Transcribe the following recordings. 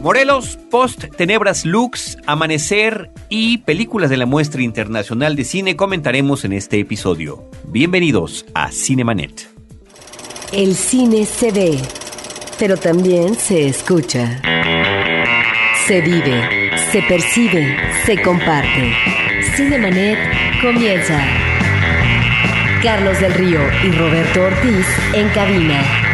Morelos, Post, Tenebras Lux, Amanecer y películas de la muestra internacional de cine comentaremos en este episodio. Bienvenidos a Cinemanet. El cine se ve, pero también se escucha. Se vive, se percibe, se comparte. Cinemanet comienza. Carlos del Río y Roberto Ortiz en cabina.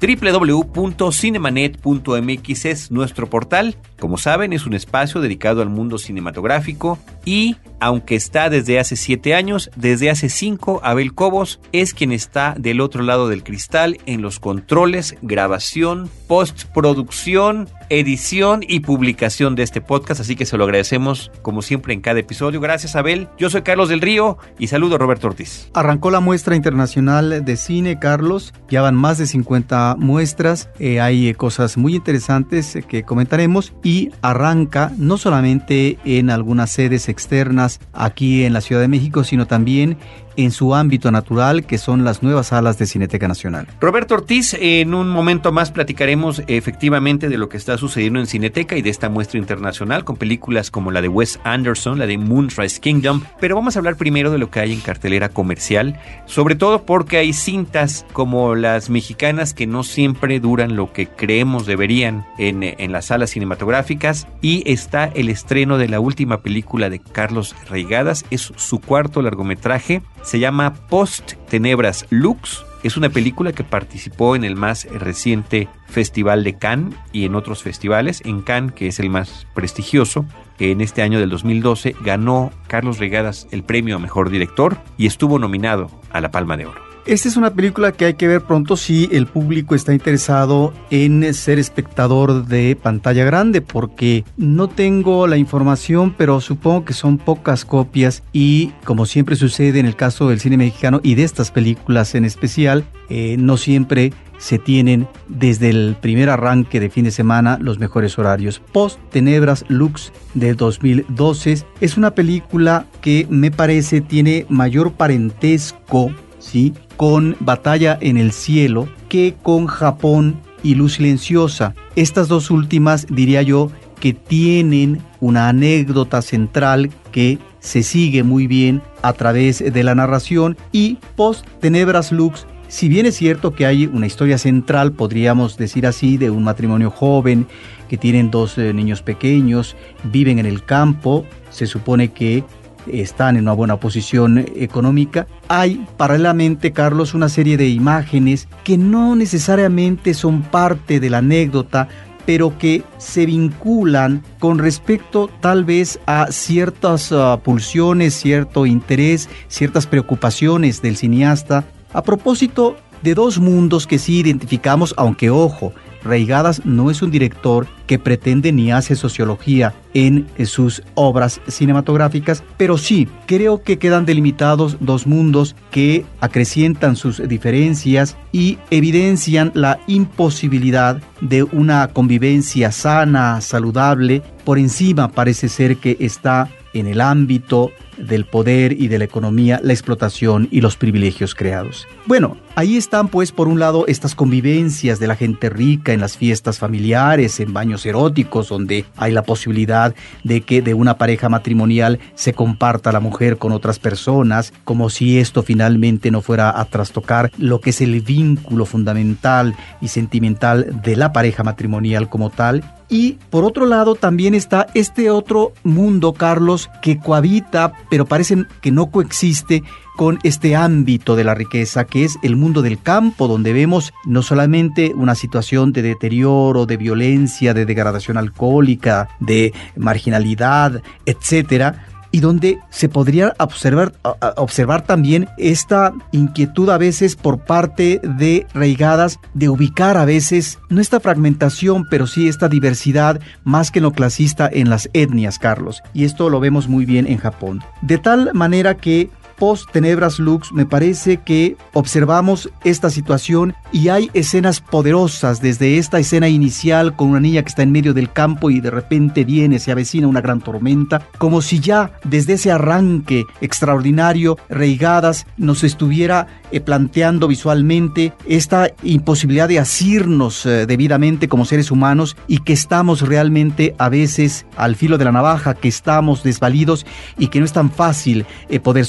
www.cinemanet.mx es nuestro portal. Como saben, es un espacio dedicado al mundo cinematográfico y, aunque está desde hace siete años, desde hace cinco, Abel Cobos es quien está del otro lado del cristal en los controles, grabación, postproducción, edición y publicación de este podcast, así que se lo agradecemos como siempre en cada episodio. Gracias Abel, yo soy Carlos del Río y saludo a Roberto Ortiz. Arrancó la muestra internacional de cine, Carlos, ya van más de 50 muestras, eh, hay cosas muy interesantes eh, que comentaremos. Y arranca no solamente en algunas sedes externas aquí en la Ciudad de México, sino también en su ámbito natural, que son las nuevas salas de Cineteca Nacional. Roberto Ortiz, en un momento más platicaremos efectivamente de lo que está sucediendo en Cineteca y de esta muestra internacional con películas como la de Wes Anderson, la de Moonrise Kingdom, pero vamos a hablar primero de lo que hay en cartelera comercial, sobre todo porque hay cintas como las mexicanas que no siempre duran lo que creemos deberían en, en las salas cinematográficas y está el estreno de la última película de Carlos Reigadas, es su cuarto largometraje se llama Post Tenebras Lux. Es una película que participó en el más reciente Festival de Cannes y en otros festivales. En Cannes, que es el más prestigioso, que en este año del 2012 ganó Carlos Regadas el premio a Mejor Director y estuvo nominado a la Palma de Oro. Esta es una película que hay que ver pronto si el público está interesado en ser espectador de pantalla grande, porque no tengo la información, pero supongo que son pocas copias y como siempre sucede en el caso del cine mexicano y de estas películas en especial, eh, no siempre se tienen desde el primer arranque de fin de semana los mejores horarios. Post Tenebras Lux de 2012 es una película que me parece tiene mayor parentesco ¿sí? con Batalla en el Cielo que con Japón y Luz Silenciosa. Estas dos últimas diría yo que tienen una anécdota central que se sigue muy bien a través de la narración y Post Tenebras Lux si bien es cierto que hay una historia central, podríamos decir así, de un matrimonio joven que tienen dos eh, niños pequeños, viven en el campo, se supone que están en una buena posición económica. Hay paralelamente, Carlos, una serie de imágenes que no necesariamente son parte de la anécdota, pero que se vinculan con respecto tal vez a ciertas ah, pulsiones, cierto interés, ciertas preocupaciones del cineasta. A propósito de dos mundos que sí identificamos, aunque ojo, Reigadas no es un director que pretende ni hace sociología en sus obras cinematográficas, pero sí creo que quedan delimitados dos mundos que acrecientan sus diferencias y evidencian la imposibilidad de una convivencia sana, saludable. Por encima parece ser que está en el ámbito del poder y de la economía, la explotación y los privilegios creados. Bueno, ahí están pues por un lado estas convivencias de la gente rica en las fiestas familiares, en baños eróticos, donde hay la posibilidad de que de una pareja matrimonial se comparta la mujer con otras personas, como si esto finalmente no fuera a trastocar lo que es el vínculo fundamental y sentimental de la pareja matrimonial como tal, y por otro lado también está este otro mundo, Carlos, que cohabita, pero parece que no coexiste con este ámbito de la riqueza que es el mundo del campo, donde vemos no solamente una situación de deterioro, de violencia, de degradación alcohólica, de marginalidad, etcétera, y donde se podría observar, observar también esta inquietud a veces por parte de reigadas de ubicar a veces no esta fragmentación, pero sí esta diversidad más que lo clasista en las etnias, Carlos. Y esto lo vemos muy bien en Japón. De tal manera que post Tenebras Lux me parece que observamos esta situación y hay escenas poderosas desde esta escena inicial con una niña que está en medio del campo y de repente viene, se avecina una gran tormenta, como si ya desde ese arranque extraordinario, Reigadas nos estuviera eh, planteando visualmente esta imposibilidad de asirnos eh, debidamente como seres humanos y que estamos realmente a veces al filo de la navaja, que estamos desvalidos y que no es tan fácil eh, poder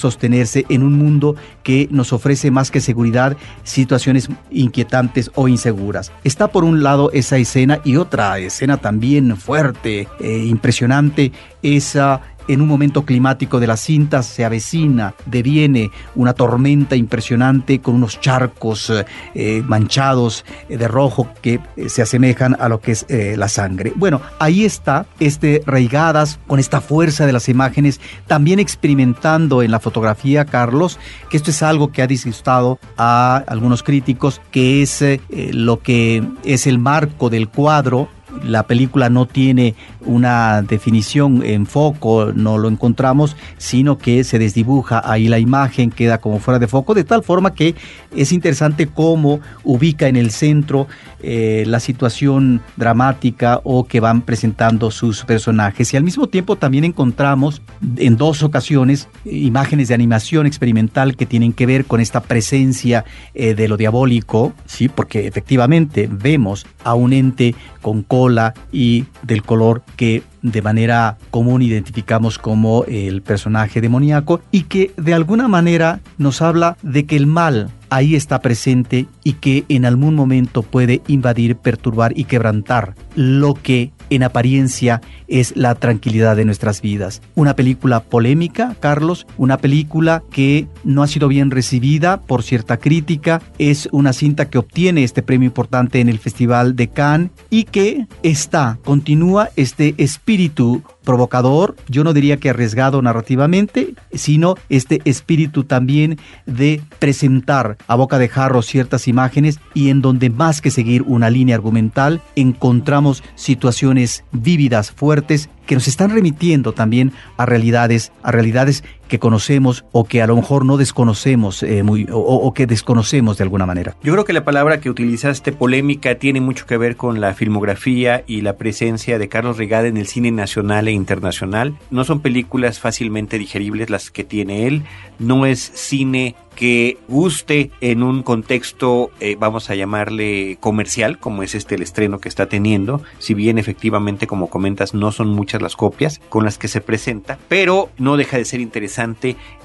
en un mundo que nos ofrece más que seguridad situaciones inquietantes o inseguras. Está por un lado esa escena y otra escena también fuerte, impresionante, esa en un momento climático de las cintas se avecina, deviene una tormenta impresionante con unos charcos eh, eh, manchados eh, de rojo que se asemejan a lo que es la sangre. Bueno, ahí está este Reigadas con esta fuerza de las imágenes, también experimentando en la fotografía, Carlos, que esto es algo que ha disgustado a algunos críticos, que es lo que es el marco del cuadro la película no tiene una definición en foco, no lo encontramos, sino que se desdibuja ahí la imagen, queda como fuera de foco, de tal forma que es interesante cómo ubica en el centro eh, la situación dramática o que van presentando sus personajes. Y al mismo tiempo también encontramos en dos ocasiones imágenes de animación experimental que tienen que ver con esta presencia eh, de lo diabólico, sí, porque efectivamente vemos a un ente con cola y del color que de manera común identificamos como el personaje demoníaco y que de alguna manera nos habla de que el mal ahí está presente y que en algún momento puede invadir, perturbar y quebrantar lo que en apariencia es la tranquilidad de nuestras vidas. Una película polémica, Carlos, una película que no ha sido bien recibida por cierta crítica, es una cinta que obtiene este premio importante en el Festival de Cannes y que está, continúa este espíritu provocador, yo no diría que arriesgado narrativamente, sino este espíritu también de presentar a boca de jarro ciertas imágenes y en donde más que seguir una línea argumental encontramos situaciones vívidas, fuertes, que nos están remitiendo también a realidades, a realidades que conocemos o que a lo mejor no desconocemos eh, muy, o, que desconocemos de alguna manera. Yo creo que la palabra que utilizaste, polémica, tiene mucho que ver con la filmografía y la presencia de Carlos Regada en el cine nacional e internacional. No son películas fácilmente digeribles las que tiene él, no es cine que guste en un contexto, eh, vamos a llamarle comercial, como es este el estreno que está teniendo, si bien efectivamente, como comentas, no son muchas las copias con las que se presenta, pero no deja de ser interesante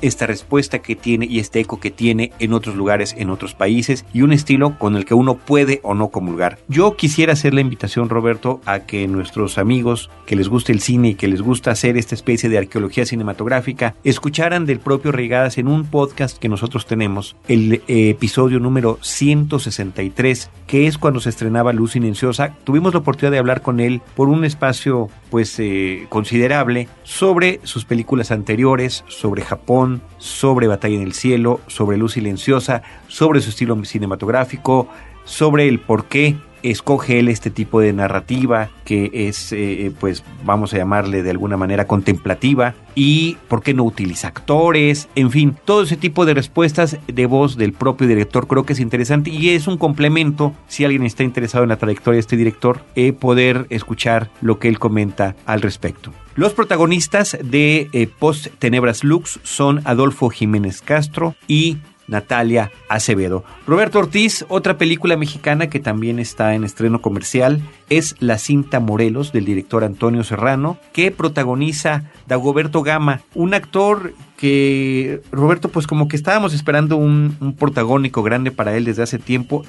esta respuesta que tiene y este eco que tiene en otros lugares, en otros países, y un estilo con el que uno puede o no comulgar. Yo quisiera hacer la invitación, Roberto, a que nuestros amigos que les guste el cine y que les gusta hacer esta especie de arqueología cinematográfica, escucharan del propio Regadas en un podcast que nosotros tenemos el eh, episodio número 163, que es cuando se estrenaba Luz Silenciosa. Tuvimos la oportunidad de hablar con él por un espacio pues eh, considerable sobre sus películas anteriores, sobre Japón, sobre Batalla en el Cielo, sobre Luz Silenciosa, sobre su estilo cinematográfico, sobre el por qué escoge él este tipo de narrativa que es, eh, pues vamos a llamarle de alguna manera contemplativa y por qué no utiliza actores, en fin, todo ese tipo de respuestas de voz del propio director creo que es interesante y es un complemento si alguien está interesado en la trayectoria de este director, eh, poder escuchar lo que él comenta al respecto. Los protagonistas de eh, Post Tenebras Lux son Adolfo Jiménez Castro y Natalia Acevedo. Roberto Ortiz, otra película mexicana que también está en estreno comercial, es La cinta Morelos del director Antonio Serrano, que protagoniza Dagoberto Gama, un actor que, Roberto, pues como que estábamos esperando un, un protagónico grande para él desde hace tiempo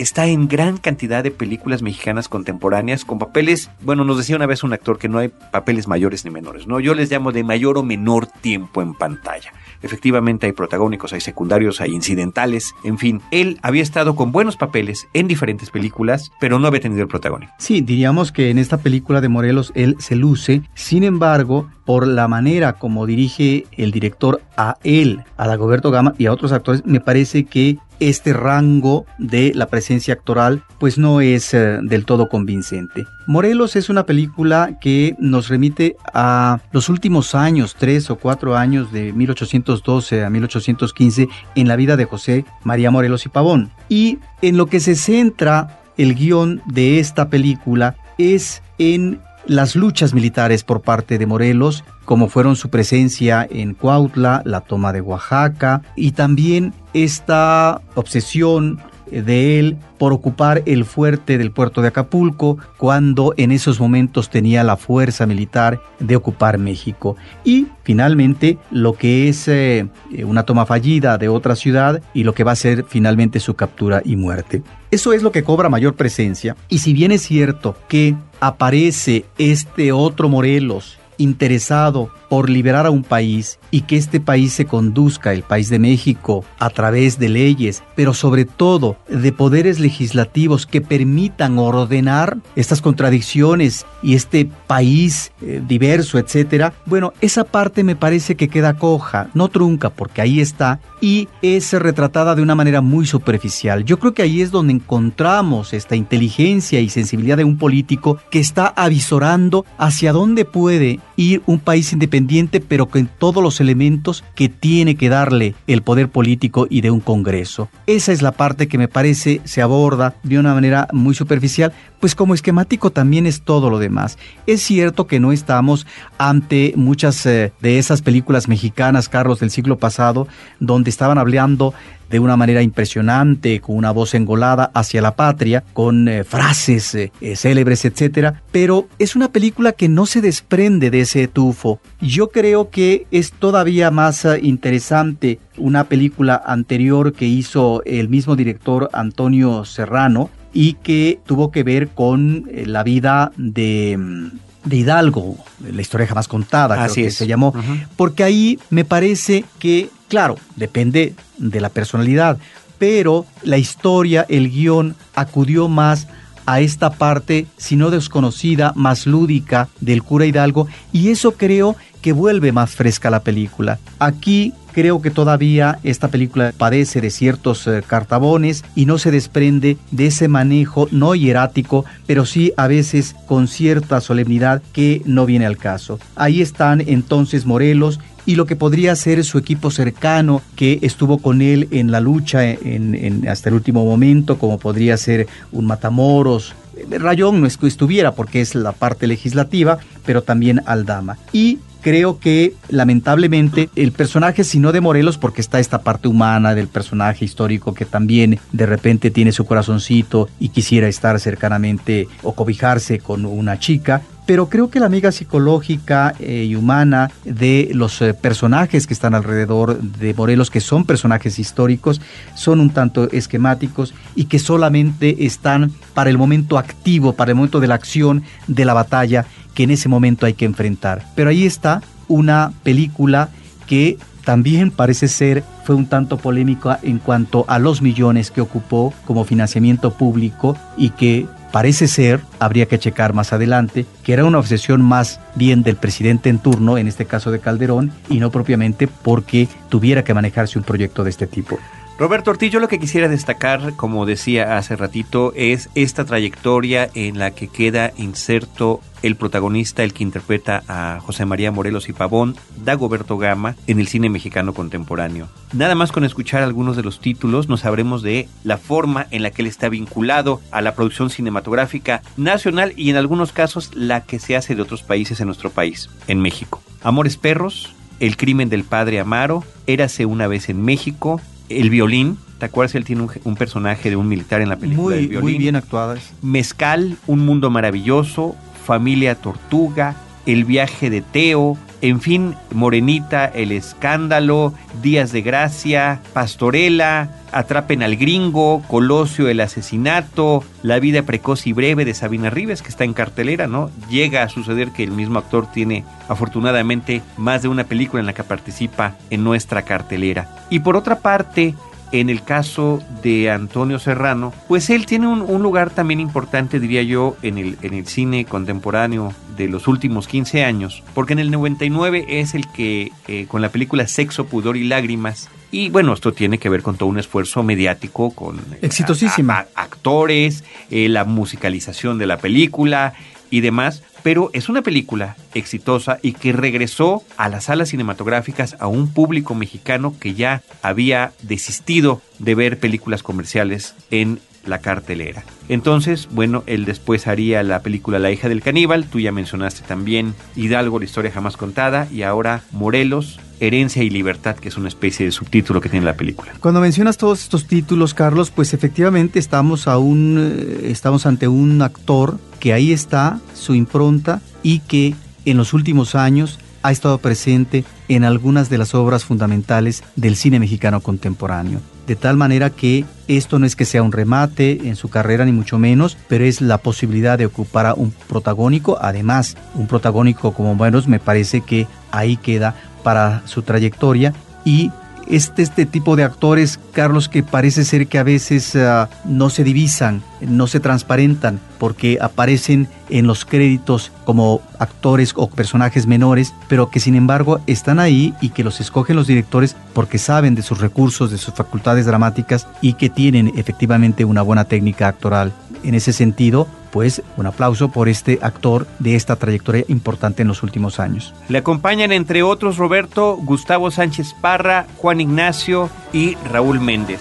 está en gran cantidad de películas mexicanas contemporáneas con papeles, bueno, nos decía una vez un actor que no hay papeles mayores ni menores, ¿no? Yo les llamo de mayor o menor tiempo en pantalla. Efectivamente hay protagónicos, hay secundarios, hay incidentales, en fin, él había estado con buenos papeles en diferentes películas, pero no había tenido el protagonismo. Sí, diríamos que en esta película de Morelos él se luce, sin embargo, por la manera como dirige el director a él, a Dagoberto Gama y a otros actores, me parece que este rango de la presencia actoral pues no es eh, del todo convincente. Morelos es una película que nos remite a los últimos años, tres o cuatro años de 1812 a 1815 en la vida de José María Morelos y Pavón. Y en lo que se centra el guion de esta película es en las luchas militares por parte de Morelos, como fueron su presencia en Cuautla, la toma de Oaxaca y también esta obsesión de él por ocupar el fuerte del puerto de Acapulco cuando en esos momentos tenía la fuerza militar de ocupar México. Y finalmente lo que es eh, una toma fallida de otra ciudad y lo que va a ser finalmente su captura y muerte. Eso es lo que cobra mayor presencia. Y si bien es cierto que aparece este otro Morelos interesado por liberar a un país y que este país se conduzca, el país de México, a través de leyes, pero sobre todo de poderes legislativos que permitan ordenar estas contradicciones y este país eh, diverso, etcétera. Bueno, esa parte me parece que queda coja, no trunca, porque ahí está y es retratada de una manera muy superficial. Yo creo que ahí es donde encontramos esta inteligencia y sensibilidad de un político que está avisorando hacia dónde puede ir un país independiente, pero con todos los elementos que tiene que darle el poder político y de un Congreso. Esa es la parte que me parece se aborda de una manera muy superficial, pues como esquemático también es todo lo demás. Es cierto que no estamos ante muchas eh, de esas películas mexicanas, Carlos, del siglo pasado, donde estaban hablando de una manera impresionante, con una voz engolada hacia la patria, con eh, frases eh, eh, célebres, etcétera, pero es una película que no se desprende de ese tufo. Yo creo que es todavía más interesante una película anterior que hizo el mismo director Antonio Serrano y que tuvo que ver con la vida de mm, de Hidalgo, la historia jamás contada, Así que se llamó, porque ahí me parece que, claro, depende de la personalidad, pero la historia, el guion, acudió más a esta parte, si no desconocida, más lúdica del cura Hidalgo, y eso creo que vuelve más fresca la película. Aquí creo que todavía esta película padece de ciertos eh, cartabones y no se desprende de ese manejo no hierático, pero sí a veces con cierta solemnidad que no viene al caso. Ahí están entonces Morelos y lo que podría ser su equipo cercano que estuvo con él en la lucha en, hasta el último momento, como podría ser un Matamoros, Rayón no estuviera porque es la parte legislativa, pero también Aldama. Y creo que lamentablemente el personaje, si no de Morelos, porque está esta parte humana del personaje histórico que también de repente tiene su corazoncito y quisiera estar cercanamente o cobijarse con una chica, pero creo que la amiga psicológica eh, y humana de los eh, personajes que están alrededor de Morelos, que son personajes históricos, son un tanto esquemáticos y que solamente están para el momento activo, para el momento de la acción, de la batalla, que en ese momento hay que enfrentar. Pero ahí está una película que también parece ser fue un tanto polémica en cuanto a los millones que ocupó como financiamiento público y que parece ser, habría que checar más adelante, que era una obsesión más bien del presidente en turno, en este caso de Calderón, y no propiamente porque tuviera que manejarse un proyecto de este tipo. Roberto Ortiz, yo lo que quisiera destacar, como decía hace ratito, es esta trayectoria en la que queda inserto el protagonista, el que interpreta a José María Morelos y Pavón, Dagoberto Gama, en el cine mexicano contemporáneo. Nada más con escuchar algunos de los títulos nos sabremos de la forma en la que él está vinculado a la producción cinematográfica nacional y en algunos casos la que se hace de otros países en nuestro país, en México. Amores Perros, El crimen del padre Amaro, Érase una vez en México, el violín. ¿Te acuerdas? Él tiene un, personaje de un militar en la película. Muy, muy bien actuadas. Mezcal, Un Mundo Maravilloso, Familia Tortuga, El viaje de Teo, en fin, Morenita, El Escándalo, Días de Gracia, Pastorela, Atrapen al Gringo, Colosio, El Asesinato, La vida precoz y breve de Sabina Rives, que está en cartelera, ¿no? Llega a suceder que el mismo actor tiene afortunadamente más de una película en la que participa en nuestra cartelera. Y por otra parte, en el caso de Antonio Serrano, pues él tiene un, lugar también importante, diría yo, en el, en el cine contemporáneo de los últimos 15 años, porque en el 99 es el que, eh, con la película Sexo, Pudor y Lágrimas, Y bueno, esto tiene que ver con todo un esfuerzo mediático, con eh, exitosísima. actores, eh, la musicalización de la película y demás, pero es una película exitosa y que regresó a las salas cinematográficas a un público mexicano que ya había desistido de ver películas comerciales en la cartelera. Entonces, bueno, él después haría la película La hija del caníbal, tú ya mencionaste también Hidalgo, la historia jamás contada, y ahora Morelos, Herencia y Libertad, que es una especie de subtítulo que tiene la película. Cuando mencionas todos estos títulos, Carlos, pues efectivamente estamos, aún, eh, estamos ante un actor que ahí está, su impronta, y que en los últimos años ha estado presente en algunas de las obras fundamentales del cine mexicano contemporáneo de tal manera que esto no es que sea un remate en su carrera ni mucho menos, pero es la posibilidad de ocupar a un protagónico, además un protagónico como buenos me parece que ahí queda para su trayectoria y este, este tipo de actores, Carlos, que parece ser que a veces ah, no se divisan, no se transparentan, porque aparecen en los créditos como actores o personajes menores, pero que sin embargo están ahí y que los escogen los directores porque saben de sus recursos, de sus facultades dramáticas y que tienen efectivamente una buena técnica actoral. En ese sentido, pues un aplauso por este actor de esta trayectoria importante en los últimos años. Le acompañan entre otros Roberto, Gustavo Sánchez Parra, Juan Ignacio y Raúl Méndez.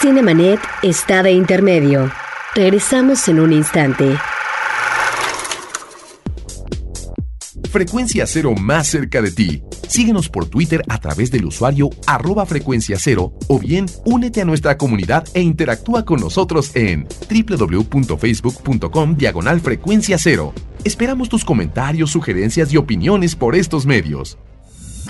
Cinemanet está de intermedio. Regresamos en un instante. Frecuencia Cero más cerca de ti. Síguenos por Twitter a través del usuario arroba frecuencia cero o bien únete a nuestra comunidad e interactúa con nosotros en www.facebook.com diagonal frecuencia cero. Esperamos tus comentarios, sugerencias y opiniones por estos medios.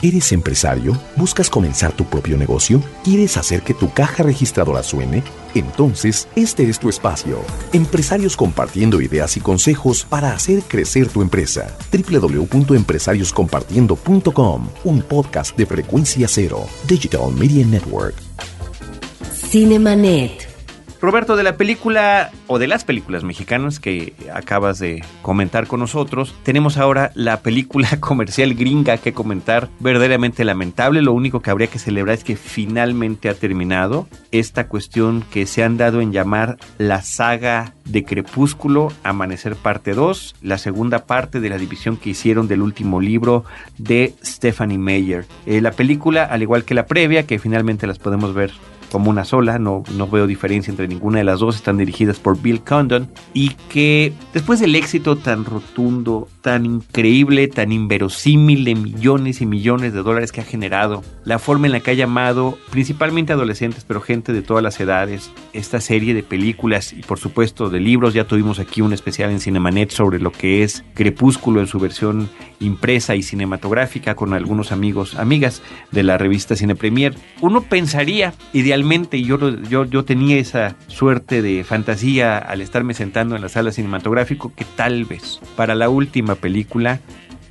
¿Eres empresario? ¿Buscas comenzar tu propio negocio? ¿Quieres hacer que tu caja registradora suene? Entonces, este es tu espacio. Empresarios compartiendo ideas y consejos para hacer crecer tu empresa. www.empresarioscompartiendo.com, un podcast de frecuencia cero, Digital Media Network. Cinemanet. Roberto, de la película o de las películas mexicanas que acabas de comentar con nosotros, tenemos ahora la película comercial gringa que comentar, verdaderamente lamentable. Lo único que habría que celebrar es que finalmente ha terminado esta cuestión que se han dado en llamar la saga de Crepúsculo, Amanecer parte 2, la segunda parte de la división que hicieron del último libro de Stephanie Meyer. Eh, la película, al igual que la previa, que finalmente las podemos ver como una sola, no, no veo diferencia entre ninguna de las dos, están dirigidas por Bill Condon y que después del éxito tan rotundo, tan increíble, tan inverosímil de millones y millones de dólares que ha generado, la forma en la que ha llamado principalmente adolescentes, pero gente de todas las edades, esta serie de películas y por supuesto de libros, ya tuvimos aquí un especial en Cinemanet sobre lo que es Crepúsculo en su versión impresa y cinematográfica con algunos amigos, amigas de la revista Cine Premier. Uno pensaría idealmente y yo, yo, yo tenía esa suerte de fantasía al estarme sentando en la sala cinematográfica, que tal vez para la última película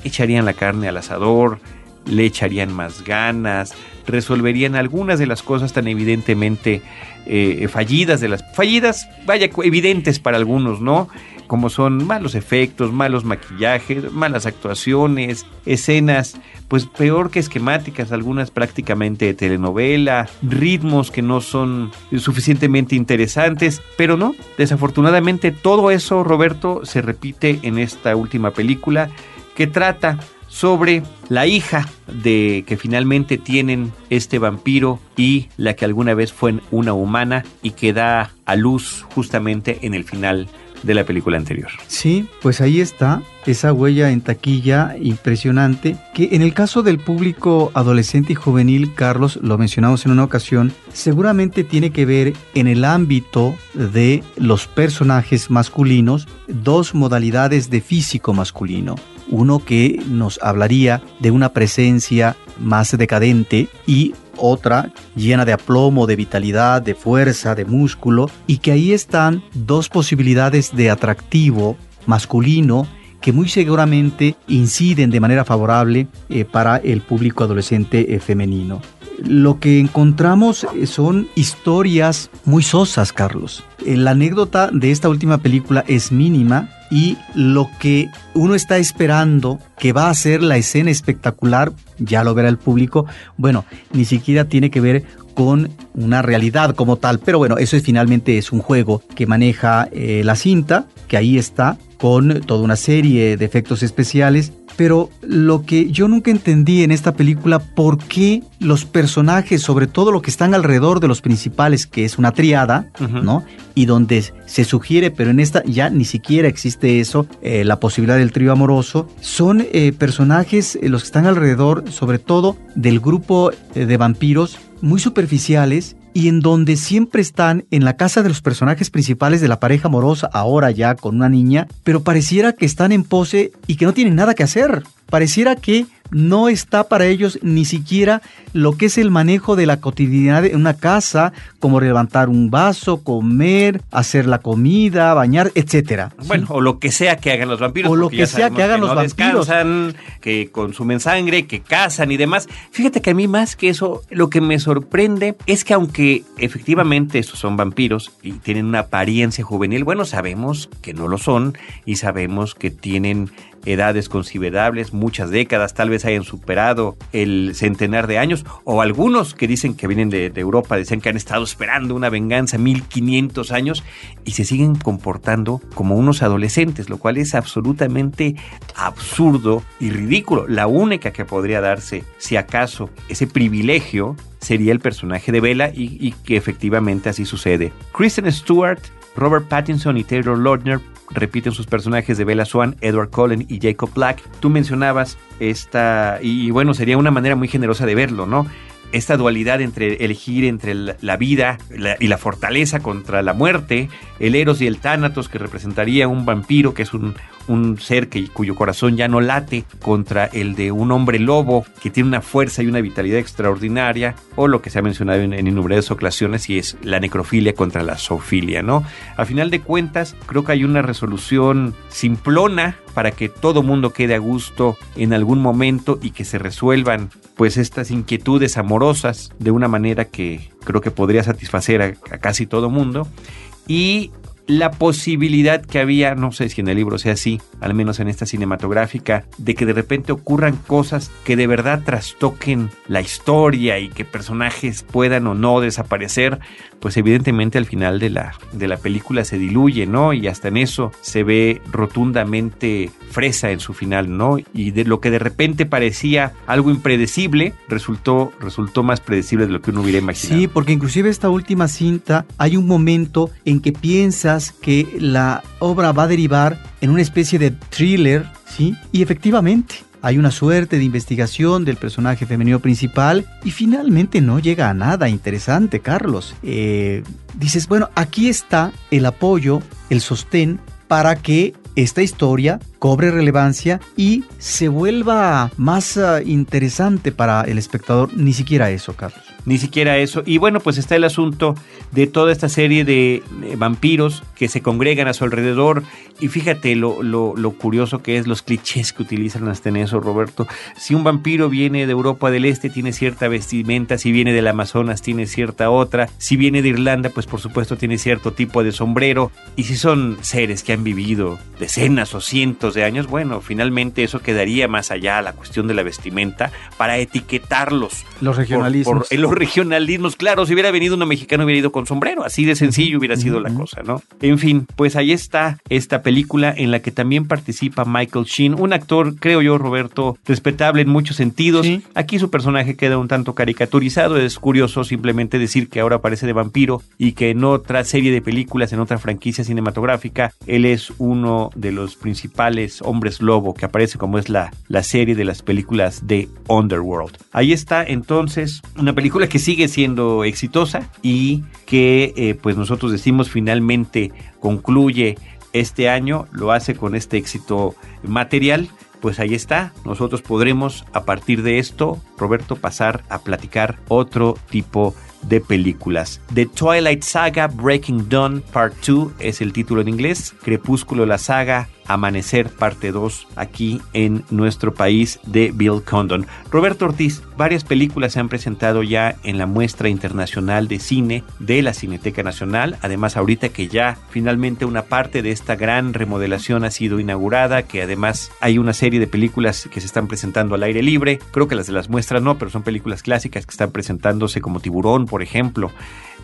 echarían la carne al asador, le echarían más ganas, resolverían algunas de las cosas tan evidentemente eh, fallidas, de las fallidas, vaya, evidentes para algunos, ¿no? como son malos efectos, malos maquillajes, malas actuaciones, escenas pues peor que esquemáticas, algunas prácticamente de telenovela, ritmos que no son suficientemente interesantes, pero no, desafortunadamente todo eso, Roberto, se repite en esta última película que trata sobre la hija de que finalmente tienen este vampiro y la que alguna vez fue una humana y que da a luz justamente en el final de la película anterior. Sí, pues ahí está esa huella en taquilla impresionante que en el caso del público adolescente y juvenil, Carlos, lo mencionamos en una ocasión, seguramente tiene que ver en el ámbito de los personajes masculinos, dos modalidades de físico masculino. Uno que nos hablaría de una presencia más decadente y otra llena de aplomo, de vitalidad, de fuerza, de músculo, y que ahí están dos posibilidades de atractivo masculino que muy seguramente inciden de manera favorable eh, para el público adolescente eh, femenino. Lo que encontramos eh, son historias muy sosas, Carlos. La anécdota de esta última película es mínima, y lo que uno está esperando que va a ser la escena espectacular, ya lo verá el público, bueno, ni siquiera tiene que ver con una realidad como tal, pero bueno, eso es, finalmente es un juego que maneja eh, la cinta, que ahí está, con toda una serie de efectos especiales pero lo que yo nunca entendí en esta película, por qué los personajes, sobre todo lo que están alrededor de los principales, que es una triada, ¿no? Y donde se sugiere, pero en esta ya ni siquiera existe eso, eh, la posibilidad del trío amoroso, son eh, personajes, eh, los que están alrededor, sobre todo del grupo de vampiros, muy superficiales y en donde siempre están en la casa de los personajes principales de la pareja amorosa, ahora ya con una niña, pero pareciera que están en pose y que no tienen nada que hacer. Pareciera que no está para ellos ni siquiera lo que es el manejo de la cotidianidad en una casa, como levantar un vaso, comer, hacer la comida, bañar, etcétera. Bueno, o lo que sea que hagan los vampiros. O lo que sea que hagan los no vampiros. Descansan, que consumen sangre, que cazan y demás. Fíjate que a mí más que eso, lo que me sorprende es que aunque efectivamente estos son vampiros y tienen una apariencia juvenil, bueno, sabemos que no lo son y sabemos que tienen edades considerables, muchas décadas, tal vez hayan superado el centenar de años, o algunos que dicen que vienen de, Europa, dicen que han estado esperando una venganza 1500 años y se siguen comportando como unos adolescentes, lo cual es absolutamente absurdo y ridículo. La única que podría darse, si acaso, ese privilegio sería el personaje de Bella y, y que efectivamente así sucede. Kristen Stewart Robert Pattinson y Taylor Lautner repiten sus personajes de Bella Swan, Edward Cullen y Jacob Black. Tú mencionabas esta, y, bueno, sería una manera muy generosa de verlo, ¿no? esta dualidad entre elegir entre la vida y la fortaleza contra la muerte, el Eros y el Tánatos que representaría un vampiro que es un, un ser que, cuyo corazón ya no late contra el de un hombre lobo que tiene una fuerza y una vitalidad extraordinaria, o lo que se ha mencionado en, innumerables ocasiones y es la necrofilia contra la zoofilia, ¿no? A final de cuentas, creo que hay una resolución simplona para que todo mundo quede a gusto en algún momento y que se resuelvan pues estas inquietudes amorosas de una manera que creo que podría satisfacer a, a casi todo mundo y la posibilidad que había, no sé si en el libro sea así, al menos en esta cinematográfica, de que de repente ocurran cosas que de verdad trastoquen la historia y que personajes puedan o no desaparecer, pues evidentemente al final de la, de la película se diluye, ¿no? Y hasta en eso se ve rotundamente fresa en su final, ¿no? Y de lo que de repente parecía algo impredecible, resultó, resultó más predecible de lo que uno hubiera imaginado. Sí, porque inclusive esta última cinta hay un momento en que piensas que la obra va a derivar en una especie de thriller, ¿sí? Y efectivamente, hay una suerte de investigación del personaje femenino principal y finalmente no llega a nada interesante, Carlos. Eh, dices, bueno, aquí está el apoyo, el sostén para que esta historia cobre relevancia y se vuelva más ah, interesante para el espectador. Ni siquiera eso, Carlos. Ni siquiera eso. Y bueno, pues está el asunto de toda esta serie de vampiros que se congregan a su alrededor. Y fíjate lo, lo, lo curioso que es los clichés que utilizan hasta en eso, Roberto. Si un vampiro viene de Europa del Este, tiene cierta vestimenta. Si viene del Amazonas, tiene cierta otra. Si viene de Irlanda, pues por supuesto tiene cierto tipo de sombrero. Y si son seres que han vivido decenas o cientos de años, bueno, finalmente eso quedaría más allá la cuestión de la vestimenta para etiquetarlos. Los regionalismos. Por, regionalismos, claro, si hubiera venido un mexicano hubiera ido con sombrero, así de sencillo hubiera sido la cosa, ¿no? En fin, pues ahí está esta película en la que también participa Michael Sheen, un actor, creo yo, Roberto, respetable en muchos sentidos. Aquí su personaje queda un tanto caricaturizado, es curioso simplemente decir que ahora aparece de vampiro y que en otra serie de películas, en otra franquicia cinematográfica, él es uno de los principales hombres lobo que aparece como es la, la serie de las películas de Underworld. Ahí está entonces una película que sigue siendo exitosa y que eh, pues nosotros decimos finalmente concluye este año, lo hace con este éxito material pues ahí está. Nosotros podremos a partir de esto, Roberto, pasar a platicar otro tipo de películas. The Twilight Saga Breaking Dawn Part 2 es el título en inglés. Crepúsculo la saga Amanecer parte 2 aquí en nuestro país de Bill Condon. Roberto Ortiz, varias películas se han presentado ya en la muestra internacional de cine de la Cineteca Nacional. Además, ahorita que ya finalmente una parte de esta gran remodelación ha sido inaugurada, que además hay una serie de películas que se están presentando al aire libre. Creo que las de las muestras no, pero son películas clásicas que están presentándose como Tiburón, por ejemplo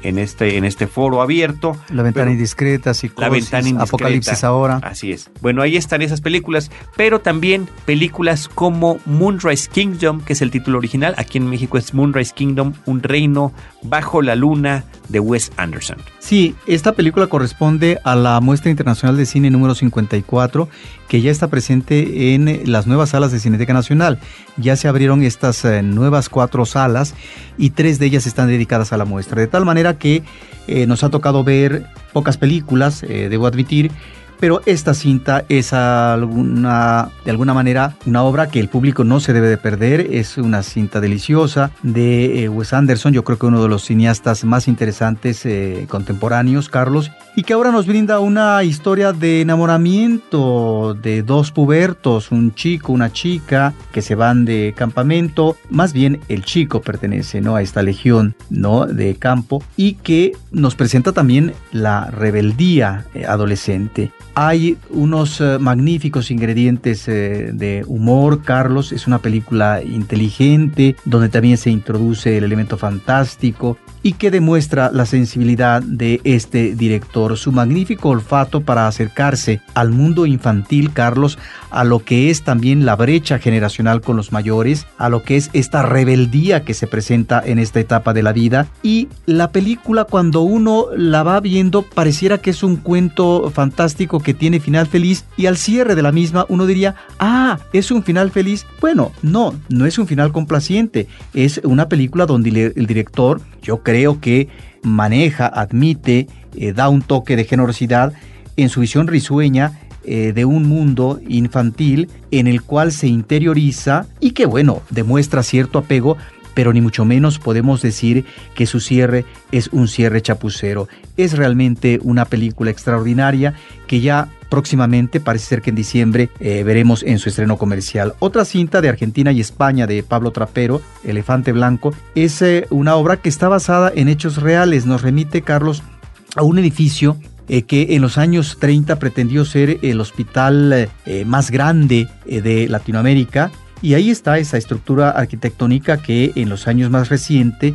en este, en este foro abierto. La ventana indiscreta, psicosis, La ventana indiscreta. Apocalipsis ahora. Así es. Bueno, ahí están esas películas, pero también películas como Moonrise Kingdom, que es el título original. Aquí en México es Moonrise Kingdom, un reino bajo la luna de Wes Anderson. Sí, esta película corresponde a la muestra internacional de cine número 54 que ya está presente en las nuevas salas de Cineteca Nacional. Ya se abrieron estas eh, nuevas cuatro salas y tres de ellas están dedicadas a la muestra. De tal manera que eh, nos ha tocado ver pocas películas, eh, debo admitir, pero esta cinta es alguna, de alguna manera una obra que el público no se debe de perder. Es una cinta deliciosa de eh, Wes Anderson, yo creo que uno de los cineastas más interesantes eh, contemporáneos, Carlos, y que ahora nos brinda una historia de enamoramiento de dos pubertos, un chico, una chica, que se van de campamento. Más bien el chico pertenece ¿no? a esta legión ¿no? de campo y que nos presenta también la rebeldía eh, adolescente. Hay unos eh, magníficos ingredientes eh, de humor, Carlos. Es una película inteligente, donde también se introduce el elemento fantástico y que demuestra la sensibilidad de este director, su magnífico olfato para acercarse al mundo infantil, Carlos, a lo que es también la brecha generacional con los mayores, a lo que es esta rebeldía que se presenta en esta etapa de la vida. Y la película, cuando uno la va viendo, pareciera que es un cuento fantástico que tiene final feliz y al cierre de la misma uno diría, ah, es un final feliz. Bueno, no, no es un final complaciente, es una película donde el director, yo creo que maneja, admite, eh, da un toque de generosidad en su visión risueña eh, de un mundo infantil en el cual se interioriza y que bueno, demuestra cierto apego, pero ni mucho menos podemos decir que su cierre es un cierre chapucero. Es realmente una película extraordinaria que ya próximamente, parece ser que en diciembre, eh, veremos en su estreno comercial. Otra cinta de Argentina y España de Pablo Trapero, Elefante Blanco, es eh, una obra que está basada en hechos reales. Nos remite, Carlos, a un edificio eh, que en los años 30 pretendió ser el hospital más grande de Latinoamérica y ahí está esa estructura arquitectónica que en los años más recientes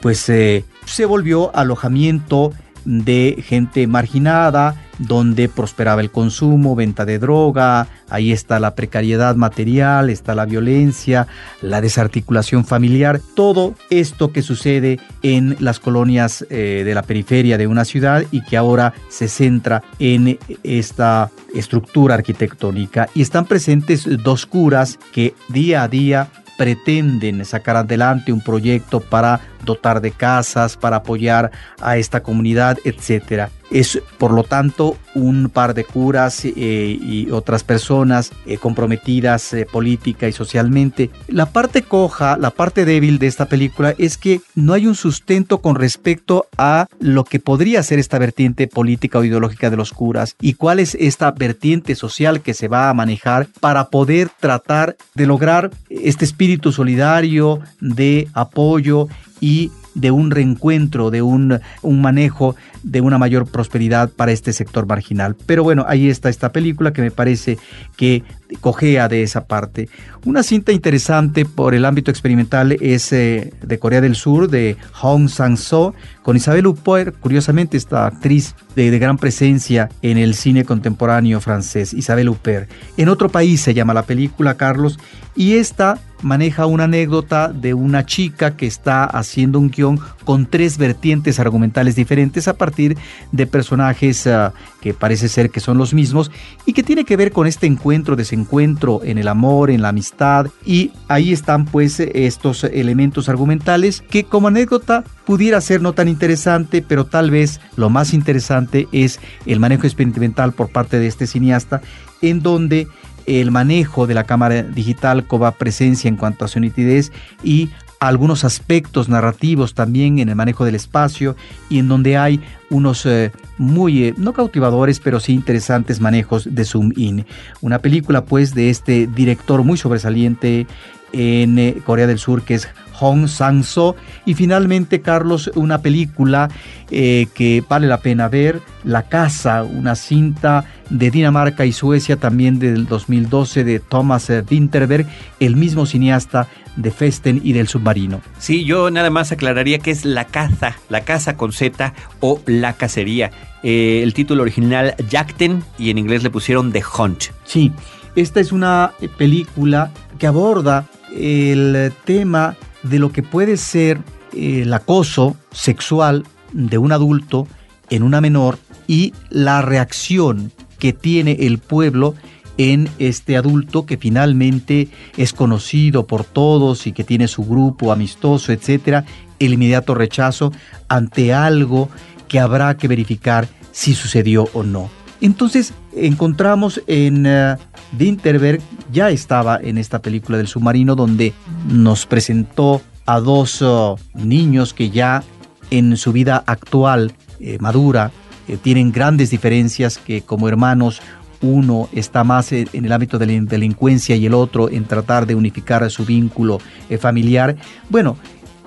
pues se volvió alojamiento de gente marginada, donde prosperaba el consumo, venta de droga, ahí está la precariedad material, está la violencia, la desarticulación familiar, todo esto que sucede en las colonias eh, de la periferia de una ciudad y que ahora se centra en esta estructura arquitectónica. Y están presentes dos curas que día a día pretenden sacar adelante un proyecto para dotar de casas, para apoyar a esta comunidad, etcétera. Es, por lo tanto, un par de curas eh, y otras personas eh, comprometidas eh, política y socialmente. La parte coja, la parte débil de esta película es que no hay un sustento con respecto a lo que podría ser esta vertiente política o ideológica de los curas y cuál es esta vertiente social que se va a manejar para poder tratar de lograr este espíritu solidario de apoyo y de un reencuentro, de un, un, manejo de una mayor prosperidad para este sector marginal. Pero bueno, ahí está esta película que me parece que cojea de esa parte. Una cinta interesante por el ámbito experimental es eh, de Corea del Sur, de Hong Sang-soo, con Isabelle Huppert, curiosamente esta actriz de, de, gran presencia en el cine contemporáneo francés, Isabelle Huppert. En otro país se llama la película, Carlos, y esta maneja una anécdota de una chica que está haciendo un guion con tres vertientes argumentales diferentes a partir de personajes uh, que parece ser que son los mismos y que tiene que ver con este encuentro, desencuentro en el amor, en la amistad y ahí están pues estos elementos argumentales que como anécdota pudiera ser no tan interesante, pero tal vez lo más interesante es el manejo experimental por parte de este cineasta en donde el manejo de la cámara digital cobra presencia en cuanto a su nitidez y algunos aspectos narrativos también en el manejo del espacio y en donde hay unos eh, muy, eh, no cautivadores, pero sí interesantes manejos de zoom in. Una película pues de este director muy sobresaliente en eh, Corea del Sur que es Hong Sang-so. Y finalmente, Carlos, una película que vale la pena ver, La Casa, una cinta de Dinamarca y Suecia también del 2012 de Thomas Winterberg, el mismo cineasta de Festen y del submarino. Sí, yo nada más aclararía que es La Caza, La Caza con Z o La Cacería. Eh, el título original Jacten y en inglés le pusieron The Hunt. Sí, esta es una película que aborda el tema de lo que puede ser eh, el acoso sexual de un adulto en una menor y la reacción que tiene el pueblo en este adulto que finalmente es conocido por todos y que tiene su grupo amistoso, etcétera, el inmediato rechazo ante algo que habrá que verificar si sucedió o no. Entonces encontramos en uh, Winterberg, ya estaba en esta película del submarino donde nos presentó a dos uh, niños que ya en su vida actual eh, madura eh, tienen grandes diferencias que como hermanos uno está más en el ámbito de la delincuencia y el otro en tratar de unificar su vínculo eh, familiar. Bueno,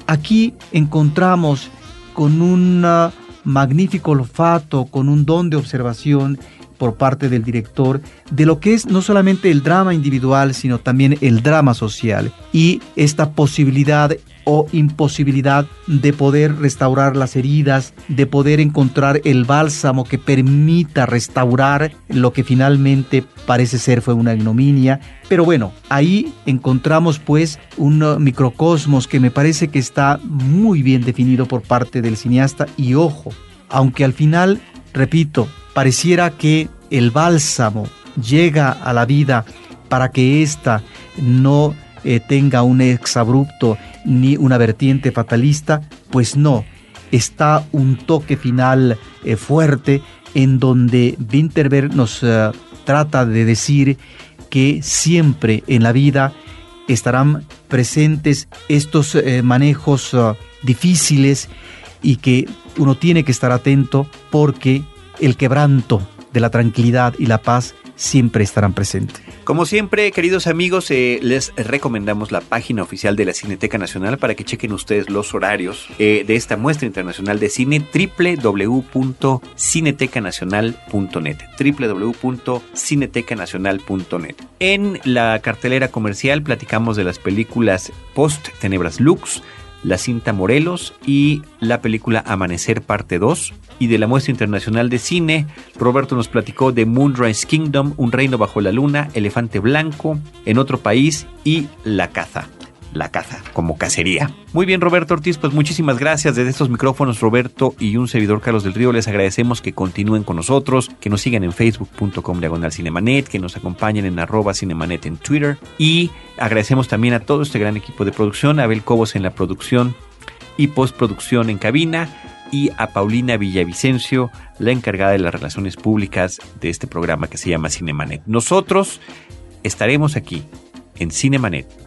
aquí encontramos con un magnífico olfato, con un don de observación por parte del director de lo que es no solamente el drama individual, sino también el drama social y esta posibilidad o imposibilidad de poder restaurar las heridas, de poder encontrar el bálsamo que permita restaurar lo que finalmente parece ser fue una ignominia. Pero bueno, ahí encontramos pues un microcosmos que me parece que está muy bien definido por parte del cineasta y ojo, aunque al final, repito, pareciera que el bálsamo llega a la vida para que ésta no eh, tenga un exabrupto ni una vertiente fatalista, pues no, está un toque final eh, fuerte en donde Winterberg nos uh, trata de decir que siempre en la vida estarán presentes estos manejos difíciles y que uno tiene que estar atento porque el quebranto de la tranquilidad y la paz siempre estarán presentes. Como siempre, queridos amigos, eh, les recomendamos la página oficial de la Cineteca Nacional para que chequen ustedes los horarios eh, de esta muestra internacional de cine www.cinetecanacional.net www.cinetecanacional.net En la cartelera comercial platicamos de las películas Post Tenebras Lux, la cinta Morelos y la película Amanecer parte 2. Y de la muestra internacional de cine, Roberto nos platicó de Moonrise Kingdom, Un reino bajo la luna, Elefante Blanco, En otro país y La caza la caza, como cacería. Muy bien, Roberto Ortiz, pues muchísimas gracias. Desde estos micrófonos, Roberto y un servidor Carlos del Río, les agradecemos que continúen con nosotros, que nos sigan en facebook.com diagonal cinemanet, que nos acompañen en arroba cinemanet en Twitter y agradecemos también a todo este gran equipo de producción, Abel Cobos en la producción y postproducción en cabina y a Paulina Villavicencio, la encargada de las relaciones públicas de este programa que se llama Cinemanet. Nosotros estaremos aquí en Cinemanet,